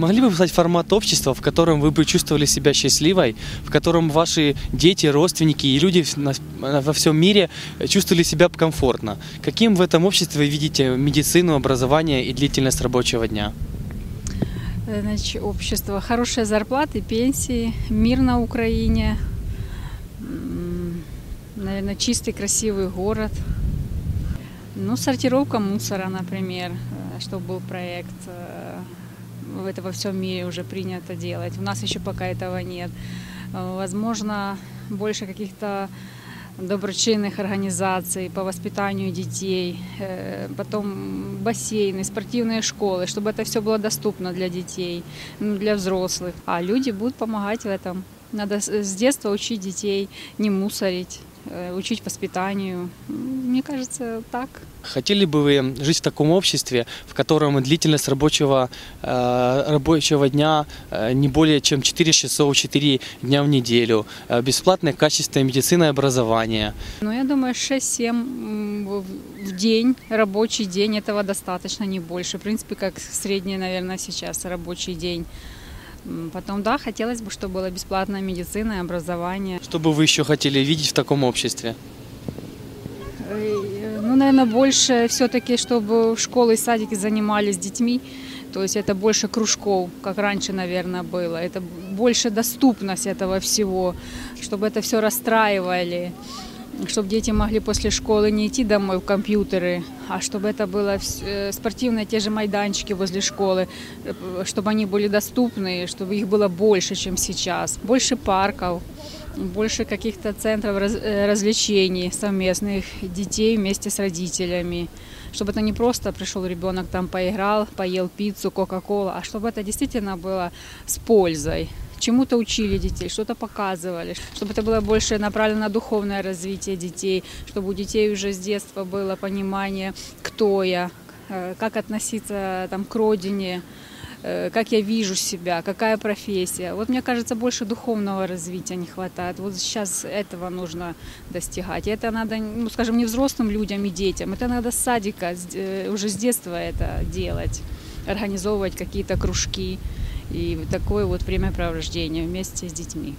Могли бы описать формат общества, в котором вы бы чувствовали себя счастливой, в котором ваши дети, родственники и люди во всем мире чувствовали себя комфортно? Каким в этом обществе вы видите медицину, образование и длительность рабочего дня? Э, значит, общество, хорошие зарплаты, пенсии, мир на Украине, наверное, чистый, красивый город. Ну, сортировка мусора, например, э, чтобы был проект. Э, это во всем мире уже принято делать. У нас еще пока этого нет. Возможно, больше каких-то доброчинных организаций по воспитанию детей, э, потом бассейны, спортивные школы, чтобы это все было доступно для детей, ну, для взрослых. А люди будут помогать в этом. Надо с детства учить детей не мусорить, Э, учить воспитанию. Мне кажется, так. Хотели бы вы жить в таком обществе, в котором длительность рабочего, э, рабочего дня э, не более чем 4 часов, 4 дня в неделю, бесплатное качественное медицина и образование? Ну, я думаю, 6-7 в день, рабочий день, этого достаточно, не больше. В принципе, как средний, наверное, сейчас рабочий день. Потом, да, хотелось бы, чтобы была бесплатная медицина и образование. Что бы вы еще хотели видеть в таком обществе? Э, ну, наверное, больше все-таки, чтобы школы и садики занимались детьми. То есть это больше кружков, как раньше, наверное, было. Это больше доступность этого всего, чтобы это все расстраивали чтобы дети могли после школы не идти домой в компьютеры, а чтобы это было э, спортивные те же майданчики возле школы, э, чтобы они были доступны, чтобы их было больше, чем сейчас. Больше парков, больше каких-то центров э, развлечений совместных детей вместе с родителями. Чтобы это не просто пришел ребенок там поиграл, поел пиццу, кока-кола, а чтобы это действительно было с пользой чему-то учили детей, что-то показывали, чтобы это было больше направлено на духовное развитие детей, чтобы у детей уже с детства было понимание, кто я, э, как относиться там, к родине, э, как я вижу себя, какая профессия. Вот мне кажется, больше духовного развития не хватает. Вот сейчас этого нужно достигать. И это надо, ну, скажем, не взрослым людям и детям, это надо с садика э, уже с детства это делать, организовывать какие-то кружки и такое вот времяпровождение вместе с детьми.